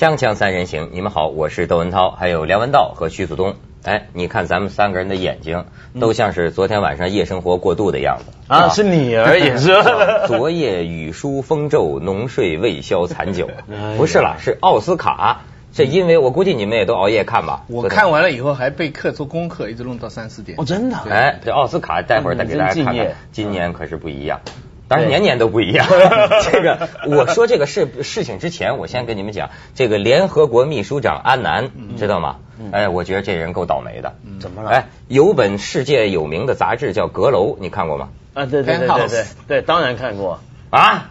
锵锵三人行，你们好，我是窦文涛，还有梁文道和徐祖东。哎，你看咱们三个人的眼睛，都像是昨天晚上夜生活过度的样子啊！是你而已 是吧？昨夜雨疏风骤，浓睡未消残酒。不是啦，是奥斯卡。这因为我估计你们也都熬夜看吧？我看完了以后还备课做功课，一直弄到三四点。哦，真的？哎，这奥斯卡待会儿再给大家看看，今年可是不一样。当然年年都不一样。这个我说这个事事情之前，我先跟你们讲，这个联合国秘书长安南知道吗？哎，我觉得这人够倒霉的。怎么了？哎，有本世界有名的杂志叫《阁楼》，你看过吗？啊，对对对对对，对，当然看过啊。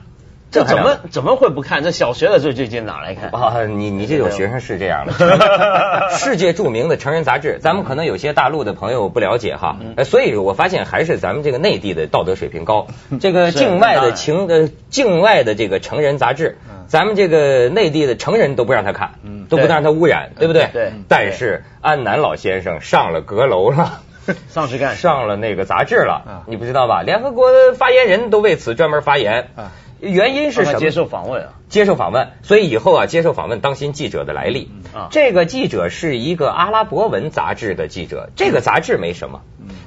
这怎么怎么会不看？这小学的时候就经哪来看？啊，你你这种学生是这样的。世界著名的成人杂志，咱们可能有些大陆的朋友不了解哈。所以我发现还是咱们这个内地的道德水平高。这个境外的情呃境外的这个成人杂志，咱们这个内地的成人都不让他看，都不让他污染，对不对？对。但是安南老先生上了阁楼了，上是干上了那个杂志了，你不知道吧？联合国发言人都为此专门发言。原因是什么？接受访问啊，接受访问。所以以后啊，接受访问当心记者的来历。啊，这个记者是一个阿拉伯文杂志的记者。这个杂志没什么，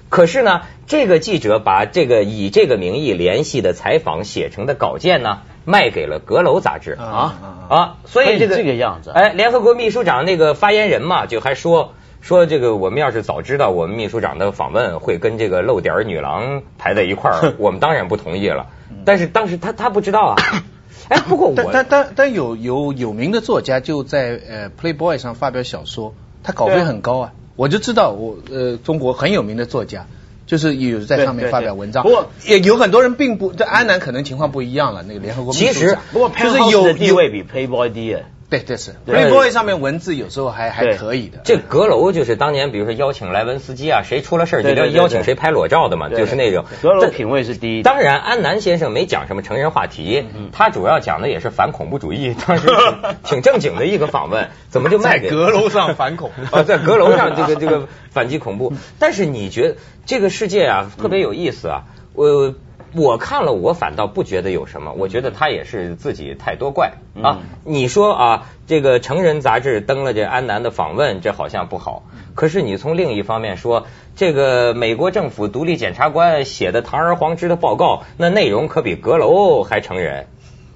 可是呢，这个记者把这个以这个名义联系的采访写成的稿件呢，卖给了阁楼杂志。啊啊，所以这个这个样子。哎，联合国秘书长那个发言人嘛，就还说说这个，我们要是早知道我们秘书长的访问会跟这个露点女郎排在一块儿，我们当然不同意了。但是当时他他不知道啊，哎，不过我但但但但有有有名的作家就在呃 Playboy 上发表小说，他稿费很高啊，我就知道我呃中国很有名的作家就是有在上面发表文章，不过也有很多人并不，这安南可能情况不一样了，那个联合国其实不过就是有地位比 Playboy 低。对，这是 Playboy 上面文字有时候还还可以的。这阁楼就是当年，比如说邀请莱文斯基啊，谁出了事儿就要邀请谁拍裸照的嘛，就是那种。阁楼品味是第一。当然，安南先生没讲什么成人话题，他主要讲的也是反恐怖主义，当时 挺正经的一个访问，怎么就卖给阁楼上反恐啊？在阁楼上这个这个反击恐怖。但是你觉得这个世界啊特别有意思啊？我。我看了，我反倒不觉得有什么。我觉得他也是自己太多怪啊。你说啊，这个成人杂志登了这安南的访问，这好像不好。可是你从另一方面说，这个美国政府独立检察官写的堂而皇之的报告，那内容可比阁楼还成人。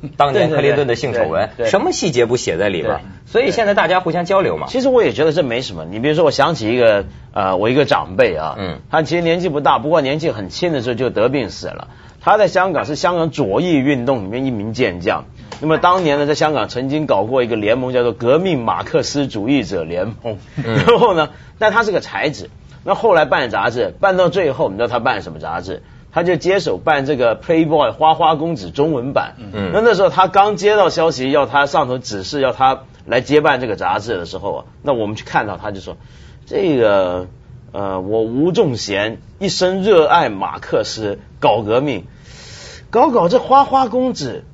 当年克林顿的性丑闻，什么细节不写在里边？所以现在大家互相交流嘛。其实我也觉得这没什么。你比如说，我想起一个呃，我一个长辈啊，嗯，他其实年纪不大，不过年纪很轻的时候就得病死了。他在香港是香港左翼运动里面一名健将，那么当年呢，在香港曾经搞过一个联盟，叫做革命马克思主义者联盟。然后呢，但他是个才子，那后来办杂志，办到最后，你知道他办什么杂志？他就接手办这个 Playboy 花花公子中文版。嗯，那那时候他刚接到消息要他上头指示要他来接办这个杂志的时候啊，那我们去看到他就说这个呃，我吴仲贤一生热爱马克思，搞革命。搞搞这花花公子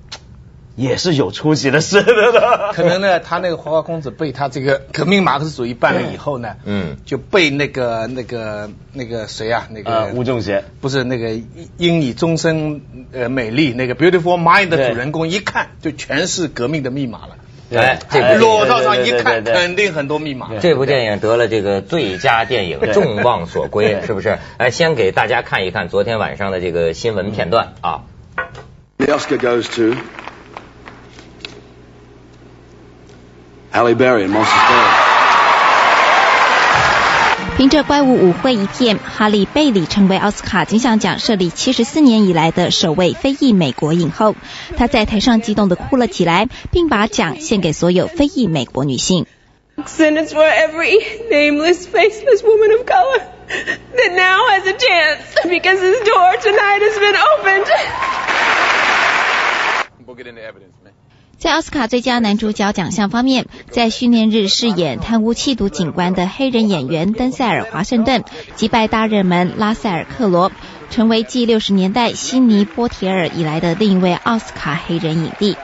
也是有出息的事的。可能呢，他那个花花公子被他这个革命马克思主义办了以后呢，嗯，就被那个那个那个谁啊，那个吴仲贤，不是那个因你终身呃美丽那个 Beautiful Mind 的主人公一看就全是革命的密码了。哎，这裸照上一看，肯定很多密码。这部电影得了这个最佳电影，众望所归，是不是？哎，先给大家看一看昨天晚上的这个新闻片段啊。The Oscar goes to Halle Berry and Monsters Ball。凭着《怪物舞会》一片，哈利·贝里成为奥斯卡金像奖设立七十四年以来的首位非裔美国影后。她在台上激动的哭了起来，并把奖献给所有非裔美国女性。And it's for every nameless, faceless woman of color that now has a chance because this door tonight has been opened. 在奥斯卡最佳男主角奖项方面，在训练日饰演贪污缉毒警官的黑人演员登塞尔·华盛顿击败大热门拉塞尔·克罗，成为继六十年代悉尼·波提尔以来的另一位奥斯卡黑人影帝。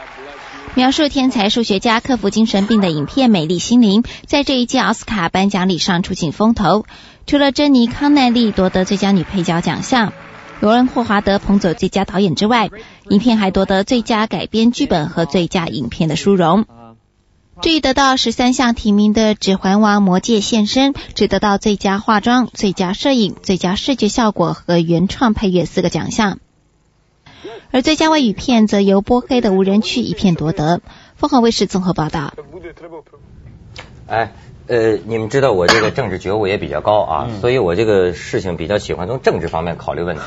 描述天才数学家克服精神病的影片《美丽心灵》在这一届奥斯卡颁奖礼上出尽风头，除了珍妮·康奈利夺得最佳女配角奖项。罗恩·霍华德捧走最佳导演之外，影片还夺得最佳改编剧本和最佳影片的殊荣。至于得到十三项提名的《指环王：魔戒》现身，只得到最佳化妆、最佳摄影、最佳视觉效果和原创配乐四个奖项。而最佳外语片则由波黑的无人区一片夺得。凤凰卫视综合报道。哎，呃，你们知道我这个政治觉悟也比较高啊，所以我这个事情比较喜欢从政治方面考虑问题。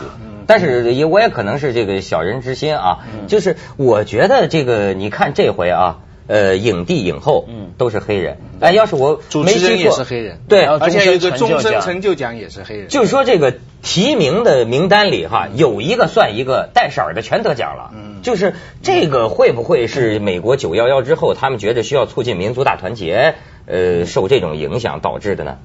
但是也我也可能是这个小人之心啊，就是我觉得这个你看这回啊。呃，影帝影后都是黑人。哎，要是我主持人也是黑人，对，而且有一个终身成就奖也是黑人。就是说，这个提名的名单里哈，有一个算一个，带色儿的全得奖了。嗯，就是这个会不会是美国九幺幺之后，他们觉得需要促进民族大团结，呃，受这种影响导致的呢？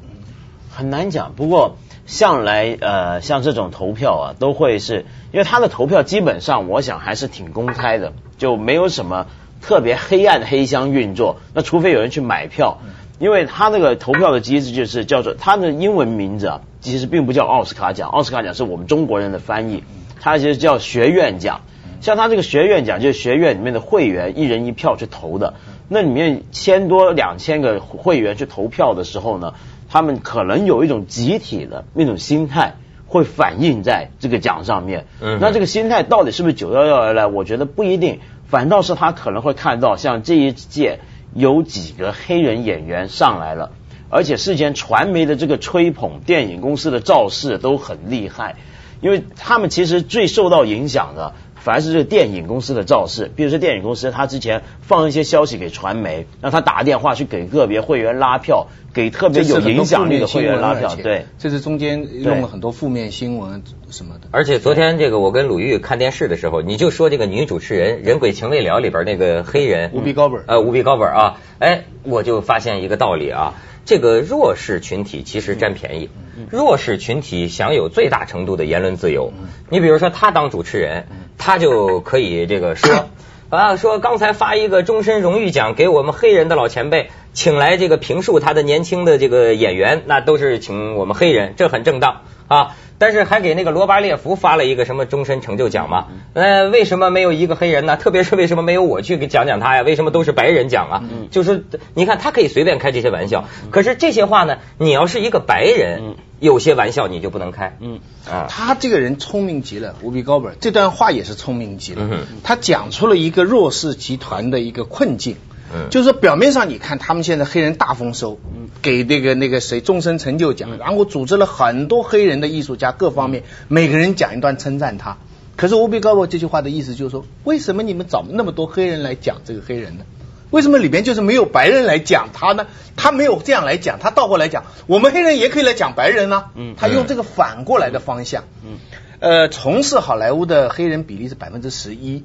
很难讲。不过向来呃，像这种投票啊，都会是因为他的投票基本上，我想还是挺公开的，就没有什么。特别黑暗的黑箱运作，那除非有人去买票，因为他那个投票的机制就是叫做他的英文名字啊，其实并不叫奥斯卡奖，奥斯卡奖是我们中国人的翻译，它其实叫学院奖。像他这个学院奖，就是学院里面的会员一人一票去投的，那里面千多两千个会员去投票的时候呢，他们可能有一种集体的那种心态会反映在这个奖上面。嗯，那这个心态到底是不是九幺幺而来？我觉得不一定。反倒是他可能会看到，像这一届有几个黑人演员上来了，而且事前传媒的这个吹捧，电影公司的造势都很厉害，因为他们其实最受到影响的。反而是这个电影公司的造势，比如说电影公司，他之前放一些消息给传媒，让他打电话去给个别会员拉票，给特别有影响力的会员拉票。对，这是中间用了很多负面新闻什么的。而且昨天这个我跟鲁豫看电视的时候，你就说这个女主持人《人鬼情未了》里边那个黑人无比高本，呃，无比高本啊，哎，我就发现一个道理啊。这个弱势群体其实占便宜，弱势群体享有最大程度的言论自由。你比如说他当主持人，他就可以这个说啊，说刚才发一个终身荣誉奖给我们黑人的老前辈，请来这个评述他的年轻的这个演员，那都是请我们黑人，这很正当啊。但是还给那个罗巴列夫发了一个什么终身成就奖嘛？呃，为什么没有一个黑人呢？特别是为什么没有我去给讲讲他呀？为什么都是白人讲啊？就是你看他可以随便开这些玩笑，可是这些话呢，你要是一个白人，有些玩笑你就不能开。嗯啊，他这个人聪明极了，无比高本，这段话也是聪明极了。他讲出了一个弱势集团的一个困境。嗯，就是说表面上你看他们现在黑人大丰收，给那个那个谁终身成就奖，然后组织了很多黑人的艺术家，各方面每个人讲一段称赞他。可是乌比高伯这句话的意思就是说，为什么你们找那么多黑人来讲这个黑人呢？为什么里边就是没有白人来讲他呢？他没有这样来讲，他倒过来讲，我们黑人也可以来讲白人呢。嗯，他用这个反过来的方向。嗯，呃，从事好莱坞的黑人比例是百分之十一。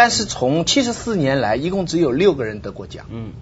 但是从七十四年来，一共只有六个人得过奖。嗯，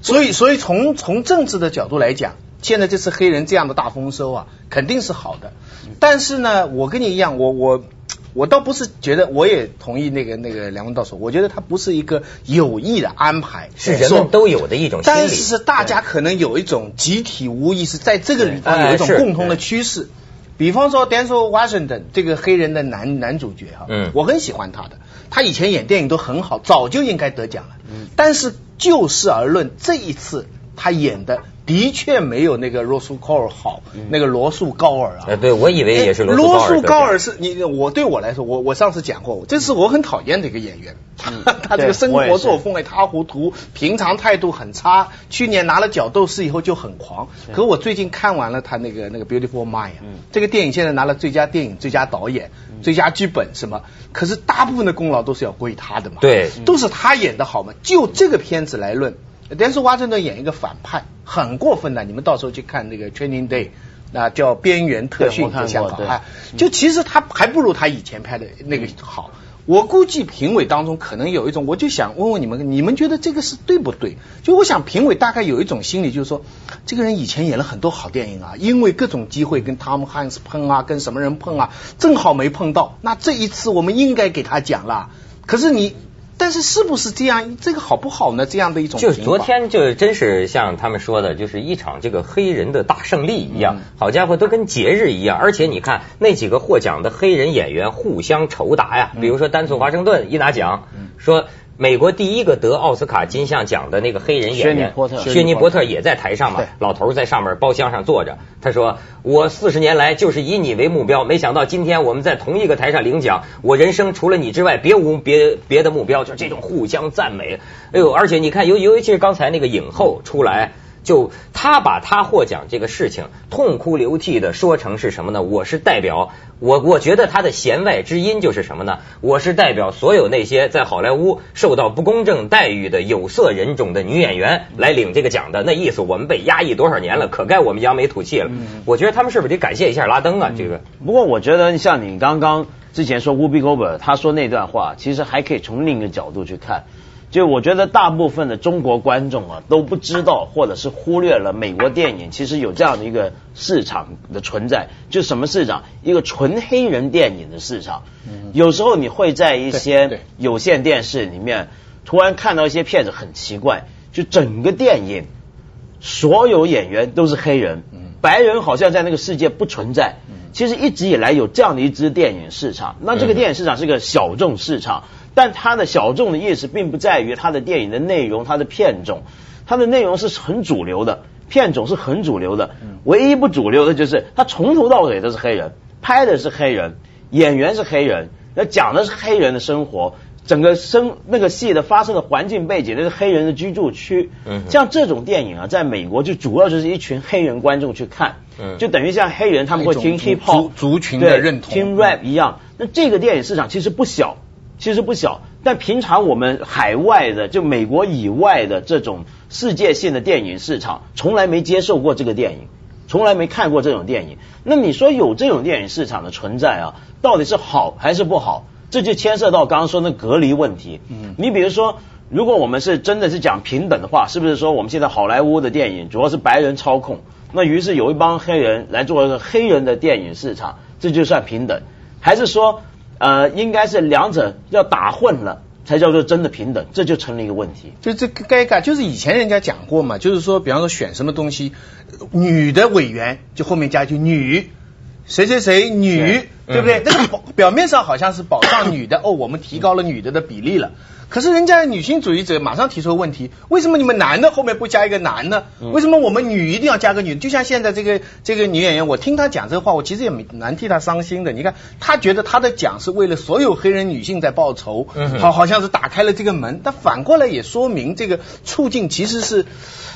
所以所以从从政治的角度来讲，现在这次黑人这样的大丰收啊，肯定是好的。但是呢，我跟你一样，我我我倒不是觉得，我也同意那个那个梁文道说，我觉得他不是一个有意的安排，是人们都有的一种心理。但是是大家可能有一种集体无意识，在这个里方有一种共同的趋势。比方说，Denzel Washington 这个黑人的男男主角哈，嗯，我很喜欢他的。他以前演电影都很好，早就应该得奖了。但是就事而论，这一次他演的的确没有那个罗素高尔好，那个罗素高尔啊。对，我以为也是罗罗素高尔是你我对我来说，我我上次讲过，这是我很讨厌的一个演员。他这个生活作风一塌糊涂，平常态度很差。去年拿了角斗士以后就很狂。可我最近看完了他那个那个 Beautiful Mind，这个电影现在拿了最佳电影、最佳导演、最佳剧本什么。可是大部分的功劳都是要归他的嘛。对，都是他演的好嘛。就这个片子来论，但是华盛顿演一个反派，很过分的。你们到时候去看那个 Training Day，那叫边缘特训在香港啊，就其实他还不如他以前拍的那个好。我估计评委当中可能有一种，我就想问问你们，你们觉得这个是对不对？就我想评委大概有一种心理，就是说，这个人以前演了很多好电影啊，因为各种机会跟汤姆汉斯碰啊，跟什么人碰啊，正好没碰到，那这一次我们应该给他讲了。可是你。但是是不是这样？这个好不好呢？这样的一种就昨天就真是像他们说的，就是一场这个黑人的大胜利一样。好家伙，都跟节日一样。而且你看那几个获奖的黑人演员互相酬答呀，比如说丹素华盛顿一拿奖，说美国第一个得奥斯卡金像奖的那个黑人演员薛尼波特，薛尼波特也在台上嘛，老头在上面包厢上坐着，他说：“我四十年来就是以你为目标，没想到今天我们在同一个台上领奖，我人生除了你之外别无别别的目标，就这种互相赞美。哎呦，而且你看，尤尤其是刚才那个影后出来。”就他把他获奖这个事情痛哭流涕的说成是什么呢？我是代表我，我觉得他的弦外之音就是什么呢？我是代表所有那些在好莱坞受到不公正待遇的有色人种的女演员来领这个奖的。那意思我们被压抑多少年了，可该我们扬眉吐气了。我觉得他们是不是得感谢一下拉登啊？这个。不过我觉得像你刚刚之前说乌比戈伯他说那段话，其实还可以从另一个角度去看。就我觉得大部分的中国观众啊都不知道，或者是忽略了美国电影其实有这样的一个市场的存在。就什么市场？一个纯黑人电影的市场。有时候你会在一些有线电视里面突然看到一些片子很奇怪，就整个电影所有演员都是黑人，白人好像在那个世界不存在。其实一直以来有这样的一支电影市场，那这个电影市场是个小众市场。但它的小众的意思，并不在于它的电影的内容、它的片种，它的内容是很主流的，片种是很主流的。唯一不主流的就是它从头到尾都是黑人，拍的是黑人，演员是黑人，那讲的是黑人的生活，整个生那个戏的发生的环境背景那是黑人的居住区。像这种电影啊，在美国就主要就是一群黑人观众去看，就等于像黑人他们会听 hip hop 族群的认同，听 rap 一样。那这个电影市场其实不小。其实不小，但平常我们海外的，就美国以外的这种世界性的电影市场，从来没接受过这个电影，从来没看过这种电影。那你说有这种电影市场的存在啊，到底是好还是不好？这就牵涉到刚刚说的隔离问题。嗯，你比如说，如果我们是真的是讲平等的话，是不是说我们现在好莱坞的电影主要是白人操控？那于是有一帮黑人来做一个黑人的电影市场，这就算平等？还是说？呃，应该是两者要打混了，才叫做真的平等，这就成了一个问题。就这个该改，就是以前人家讲过嘛，就是说，比方说选什么东西，女的委员就后面加一句女，谁谁谁女，对不对？那个表面上好像是保障女的，哦，我们提高了女的的比例了。可是人家女性主义者马上提出问题：为什么你们男的后面不加一个男呢？为什么我们女一定要加个女？就像现在这个这个女演员，我听她讲这个话，我其实也蛮替她伤心的。你看，她觉得她的奖是为了所有黑人女性在报仇，好好像是打开了这个门。但反过来也说明这个促进其实是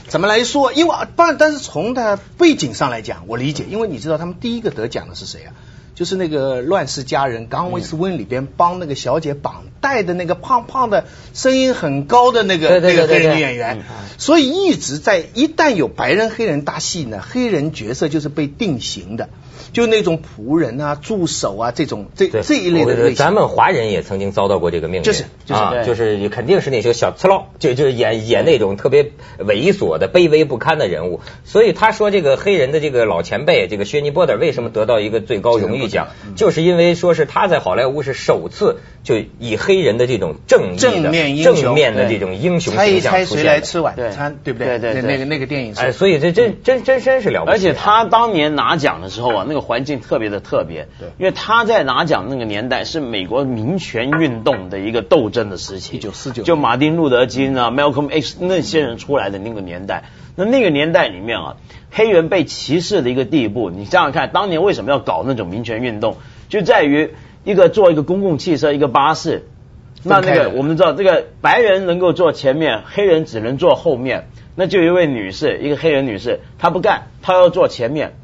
怎么来说？因为但但是从她背景上来讲，我理解，因为你知道他们第一个得奖的是谁啊？就是那个《乱世佳人》刚威斯温里边帮那个小姐绑带的那个胖胖的、声音很高的那个那个黑人女演员，所以一直在一旦有白人黑人搭戏呢，黑人角色就是被定型的。就那种仆人啊、助手啊这种这这一类的类型，咱们华人也曾经遭到过这个命运，就是就是就是肯定是那些小刺佬，就就是演演那种特别猥琐的、卑微不堪的人物。所以他说这个黑人的这个老前辈，这个薛尼波特为什么得到一个最高荣誉奖，就是因为说是他在好莱坞是首次就以黑人的这种正正面正面的这种英雄形象出现。猜一猜谁来吃晚餐，对不对？对对对那个那个电影，哎，所以这真真真真是了不起。而且他当年拿奖的时候啊，那个。环境特别的特别，对，因为他在拿奖那个年代是美国民权运动的一个斗争的时期，一九四九，就马丁路德金啊、Malcolm X 那些人出来的那个年代。那那个年代里面啊，黑人被歧视的一个地步，你想想看，当年为什么要搞那种民权运动，就在于一个坐一个公共汽车，一个巴士，那那个我们知道，这个白人能够坐前面，黑人只能坐后面。那就一位女士，一个黑人女士，她不干，她要坐前面。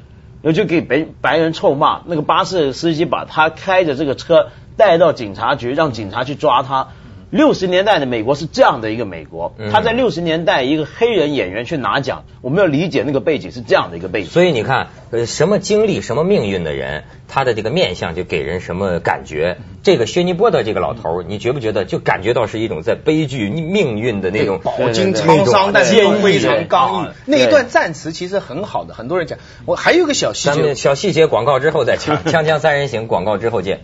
然后就给白白人臭骂，那个巴士司机把她开着这个车带到警察局，让警察去抓他。六十年代的美国是这样的一个美国，他在六十年代一个黑人演员去拿奖，我们要理解那个背景是这样的一个背景。所以你看，呃，什么经历、什么命运的人，他的这个面相就给人什么感觉。这个薛尼波的这个老头，你觉不觉得就感觉到是一种在悲剧命运的那种饱经沧桑，但是非常刚毅。那一段赞词其实很好的，很多人讲。我还有个小细节，小细节广告之后再讲。锵锵三人行，广告之后见。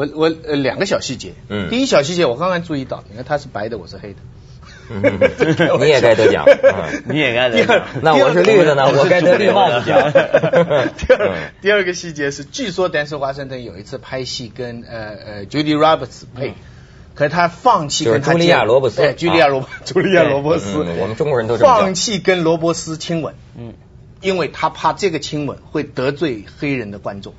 我我呃两个小细节，嗯，第一小细节我刚刚注意到，你看他是白的，我是黑的，你也该得奖，你也该得奖。那我是绿的呢，我该得绿帽子奖。第二第二个细节是，据说丹斯华盛顿有一次拍戏跟呃呃 Judy Roberts 配。可是他放弃跟茱莉亚·罗伯斯，对，茱莉亚·罗茱莉亚·罗伯斯，我们中国人都放弃跟罗伯斯亲吻，嗯，因为他怕这个亲吻会得罪黑人的观众，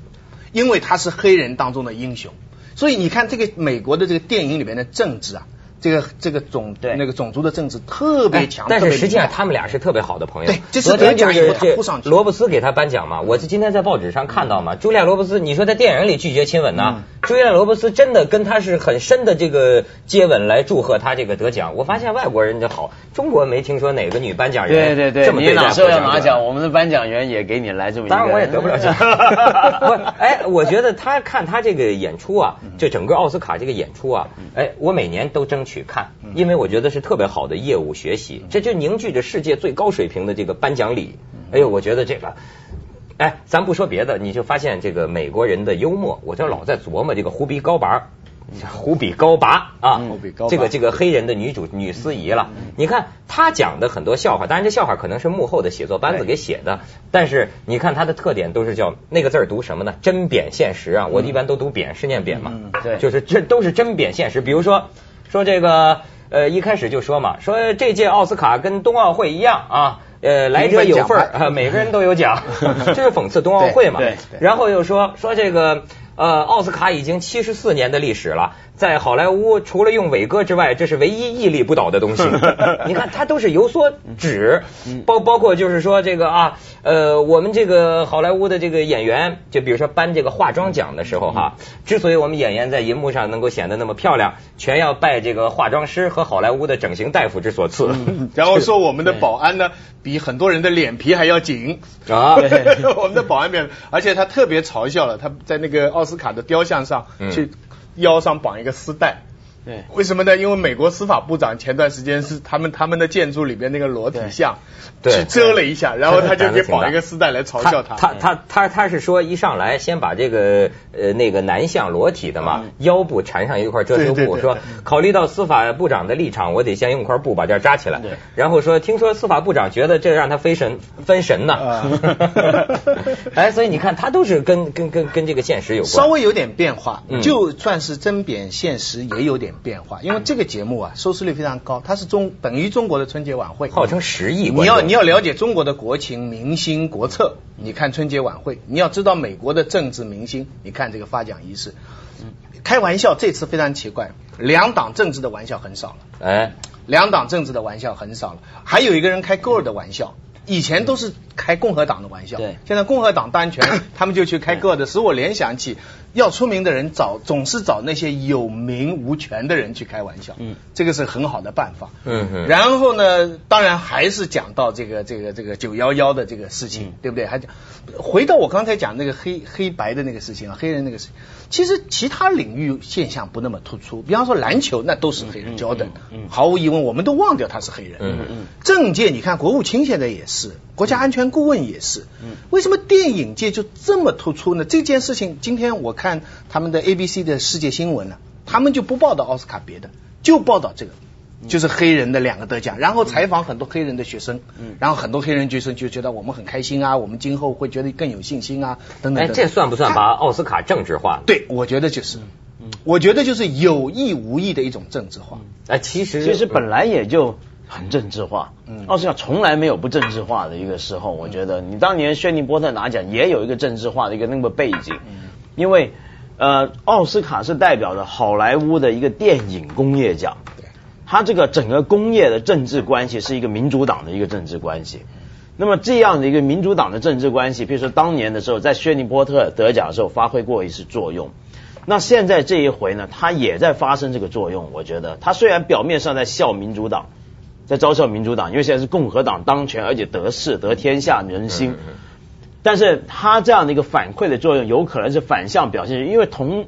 因为他是黑人当中的英雄，所以你看这个美国的这个电影里面的政治啊。这个这个种对那个种族的政治特别强，但是实际上他们俩是特别好的朋友。对，这是得奖以后他扑上去。罗伯斯给他颁奖嘛？我是今天在报纸上看到嘛？朱莉亚·罗伯斯，你说在电影里拒绝亲吻呢？茱莉亚·罗伯斯真的跟他是很深的这个接吻来祝贺他这个得奖。我发现外国人就好，中国没听说哪个女颁奖人对对对，这么你哪时候要拿奖，我们的颁奖员也给你来这么一个。当然我也得不了奖。不，哎，我觉得他看他这个演出啊，就整个奥斯卡这个演出啊，哎，我每年都争取看，因为我觉得是特别好的业务学习，这就凝聚着世界最高水平的这个颁奖礼。哎呦，我觉得这个，哎，咱不说别的，你就发现这个美国人的幽默，我就老在琢磨这个胡比高拔，胡比高拔啊，这个这个黑人的女主女司仪了。你看她讲的很多笑话，当然这笑话可能是幕后的写作班子给写的，但是你看她的特点都是叫那个字儿读什么呢？针砭现实啊！我一般都读扁，是念扁嘛？对，就是这都是针砭现实。比如说说这个。呃，一开始就说嘛，说这届奥斯卡跟冬奥会一样啊，呃，来者有份儿，每个人都有奖，这是讽刺冬奥会嘛。对。然后又说说这个呃，奥斯卡已经七十四年的历史了。在好莱坞，除了用伟哥之外，这是唯一屹立不倒的东西。你看，它都是有所指，包包括就是说这个啊，呃，我们这个好莱坞的这个演员，就比如说颁这个化妆奖的时候哈，之所以我们演员在银幕上能够显得那么漂亮，全要拜这个化妆师和好莱坞的整形大夫之所赐。然后说我们的保安呢，比很多人的脸皮还要紧啊。我们的保安面，而且他特别嘲笑了，他在那个奥斯卡的雕像上去。腰上绑一个丝带。对，为什么呢？因为美国司法部长前段时间是他们他们的建筑里边那个裸体像，去遮了一下，然后他就给绑一个丝带来嘲笑他。他他他他是说一上来先把这个呃那个男像裸体的嘛腰部缠上一块遮羞布，说考虑到司法部长的立场，我得先用块布把这扎起来。然后说听说司法部长觉得这让他分神分神呢。哎，所以你看他都是跟跟跟跟这个现实有关，稍微有点变化，就算是针砭现实也有点。变化，因为这个节目啊，收视率非常高，它是中等于中国的春节晚会，号称十亿。你要你要了解中国的国情、民心、国策，你看春节晚会；你要知道美国的政治明星，你看这个发奖仪式。开玩笑，这次非常奇怪，两党政治的玩笑很少了。哎，两党政治的玩笑很少了，还有一个人开戈尔的玩笑。以前都是开共和党的玩笑，对，现在共和党当权，他们就去开个的，使我联想起要出名的人找总是找那些有名无权的人去开玩笑，嗯，这个是很好的办法，嗯嗯，然后呢，当然还是讲到这个这个这个九幺幺的这个事情，对不对？还讲回到我刚才讲那个黑黑白的那个事情啊，黑人那个事情，其实其他领域现象不那么突出，比方说篮球那都是黑人教的，嗯，毫无疑问，我们都忘掉他是黑人，嗯嗯，政界你看国务卿现在也是。国家安全顾问也是，为什么电影界就这么突出呢？这件事情今天我看他们的 ABC 的世界新闻呢，他们就不报道奥斯卡别的，就报道这个，就是黑人的两个得奖，然后采访很多黑人的学生，嗯然后很多黑人学生就觉得我们很开心啊，我们今后会觉得更有信心啊，等等。哎，这算不算把奥斯卡政治化？对，我觉得就是，我觉得就是有意无意的一种政治化。哎，其实其实本来也就。很政治化，嗯，奥斯卡从来没有不政治化的一个时候。我觉得你当年薛尼波特拿奖也有一个政治化的一个那个背景，因为呃，奥斯卡是代表着好莱坞的一个电影工业奖，对，它这个整个工业的政治关系是一个民主党的一个政治关系。那么这样的一个民主党的政治关系，比如说当年的时候在薛尼波特得奖的时候发挥过一次作用，那现在这一回呢，他也在发生这个作用。我觉得他虽然表面上在笑民主党。在嘲笑民主党，因为现在是共和党当权，而且得势得天下人心。但是他这样的一个反馈的作用，有可能是反向表现，因为同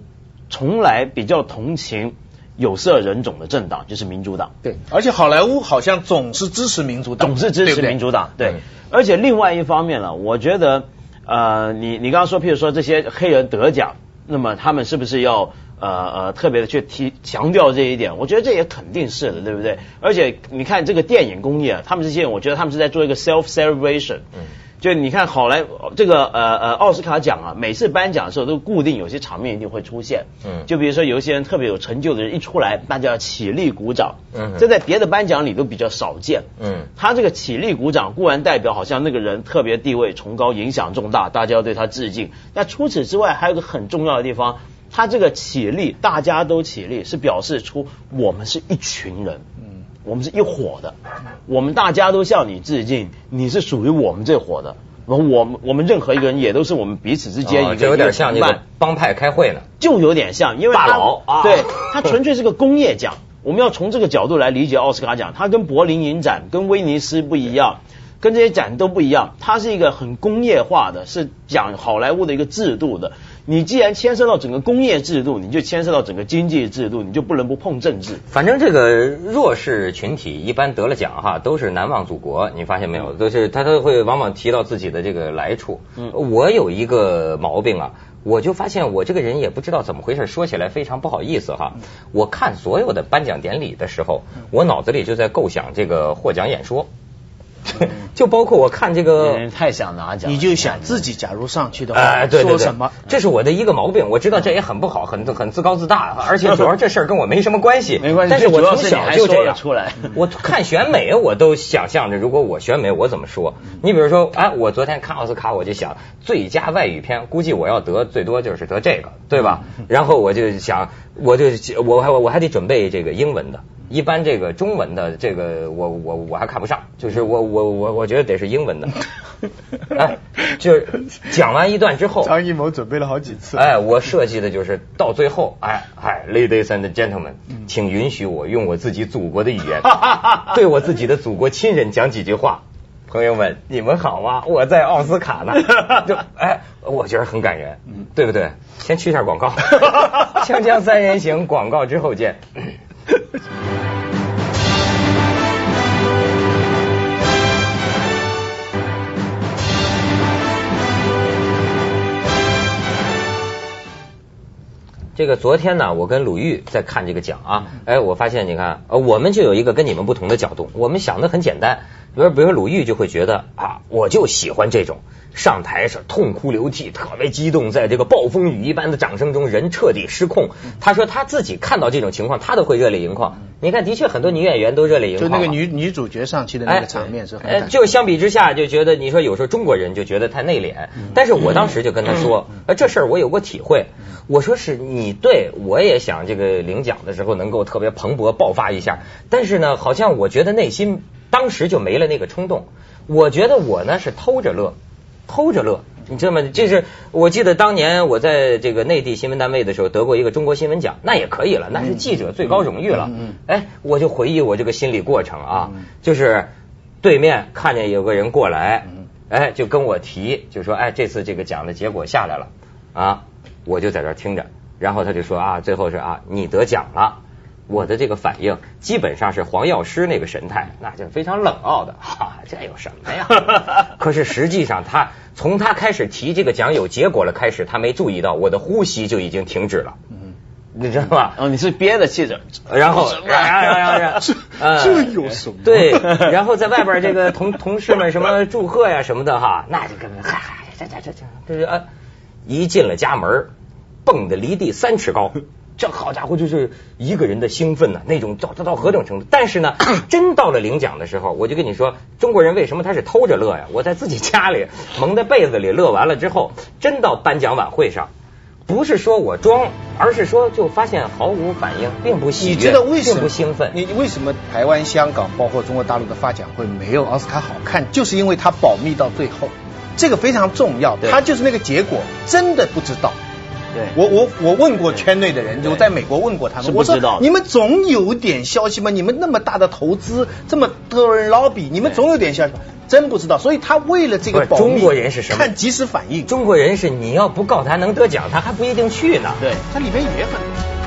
从来比较同情有色人种的政党就是民主党。对，而且好莱坞好像总是支持民主党，总是支持民主党。对，而且另外一方面呢，我觉得呃，你你刚刚说，譬如说这些黑人得奖，那么他们是不是要？呃呃特别的去提强调这一点，我觉得这也肯定是的，对不对？而且你看这个电影工业，他们这些人，我觉得他们是在做一个 self celebration。嗯。就你看好莱这个呃呃奥斯卡奖啊，每次颁奖的时候都固定有些场面一定会出现。嗯。就比如说有一些人特别有成就的人一出来，大家要起立鼓掌。嗯。这在别的颁奖里都比较少见。嗯。他这个起立鼓掌固然代表好像那个人特别地位崇高、影响重大，大家要对他致敬。那除此之外，还有个很重要的地方，他这个起立，大家都起立，是表示出我们是一群人。我们是一伙的，我们大家都向你致敬，你是属于我们这伙的。我们我们任何一个人也都是我们彼此之间一个有点像那个帮派开会呢，就有点像，因为大佬。啊，对，他纯粹是个工业奖。我们要从这个角度来理解奥斯卡奖，它跟柏林影展、跟威尼斯不一样，跟这些展都不一样，它是一个很工业化的，是讲好莱坞的一个制度的。你既然牵涉到整个工业制度，你就牵涉到整个经济制度，你就不能不碰政治。反正这个弱势群体一般得了奖哈，都是难忘祖国，你发现没有？都是他都会往往提到自己的这个来处。嗯，我有一个毛病啊，我就发现我这个人也不知道怎么回事，说起来非常不好意思哈。我看所有的颁奖典礼的时候，我脑子里就在构想这个获奖演说。就包括我看这个，太想拿奖，你就想自己假如上去的话，说什么？这是我的一个毛病，我知道这也很不好，很很自高自大，而且主要这事儿跟我没什么关系，没关系。但是我从小就这样出来。我看选美，我都想象着，如果我选美，我怎么说？你比如说，哎，我昨天看奥斯卡，我就想最佳外语片，估计我要得最多就是得这个，对吧？然后我就想，我就我还我还得准备这个英文的。一般这个中文的这个我我我还看不上，就是我我我我觉得得是英文的。哎，就是讲完一段之后，张艺谋准备了好几次。哎，我设计的就是到最后，哎哎，Ladies and Gentlemen，请允许我用我自己祖国的语言，对我自己的祖国亲人讲几句话。朋友们，你们好吗？我在奥斯卡呢。就哎，我觉得很感人，对不对？先去一下广告，锵锵三人行广告之后见。这个昨天呢，我跟鲁豫在看这个奖啊，哎，我发现你看，我们就有一个跟你们不同的角度，我们想的很简单，比如比如鲁豫就会觉得啊，我就喜欢这种。上台是痛哭流涕，特别激动，在这个暴风雨一般的掌声中，人彻底失控。他说他自己看到这种情况，他都会热泪盈眶。你看，的确很多女演员都热泪盈眶。就那个女女主角上去的那个场面是很。就相比之下，就觉得你说有时候中国人就觉得太内敛。但是我当时就跟他说，呃，这事儿我有过体会。我说是你对我也想这个领奖的时候能够特别蓬勃爆发一下，但是呢，好像我觉得内心当时就没了那个冲动。我觉得我呢是偷着乐。偷着乐，你知道吗？就是我记得当年我在这个内地新闻单位的时候得过一个中国新闻奖，那也可以了，那是记者最高荣誉了。哎，我就回忆我这个心理过程啊，就是对面看见有个人过来，哎，就跟我提，就说哎，这次这个奖的结果下来了啊，我就在这听着，然后他就说啊，最后是啊，你得奖了。我的这个反应基本上是黄药师那个神态，那就非常冷傲的，哈，这有什么呀？可是实际上，他从他开始提这个奖有结果了开始，他没注意到我的呼吸就已经停止了，嗯，你知道吧？哦，你是憋着气着，然后，然后，然后这有什么？对，然后在外边这个同同事们什么祝贺呀什么的哈，那就跟嗨嗨，这这这这，这是啊，一进了家门，蹦的离地三尺高。这好家伙，就是一个人的兴奋呐，那种到到到何种程度？但是呢，真到了领奖的时候，我就跟你说，中国人为什么他是偷着乐呀？我在自己家里 蒙在被子里乐完了之后，真到颁奖晚会上，不是说我装，而是说就发现毫无反应，并不喜悦，并不兴奋。你为什么台湾、香港，包括中国大陆的发奖会没有奥斯卡好看？就是因为它保密到最后，这个非常重要。它就是那个结果，真的不知道。我我我问过圈内的人，我在美国问过他们，我说你们总有点消息吗？你们那么大的投资，这么多人捞比，你们总有点消息，真不知道。所以他为了这个保密，中国人是什么？看及时反应。中国人是你要不告他能得奖，他还不一定去呢。对，他里面也很。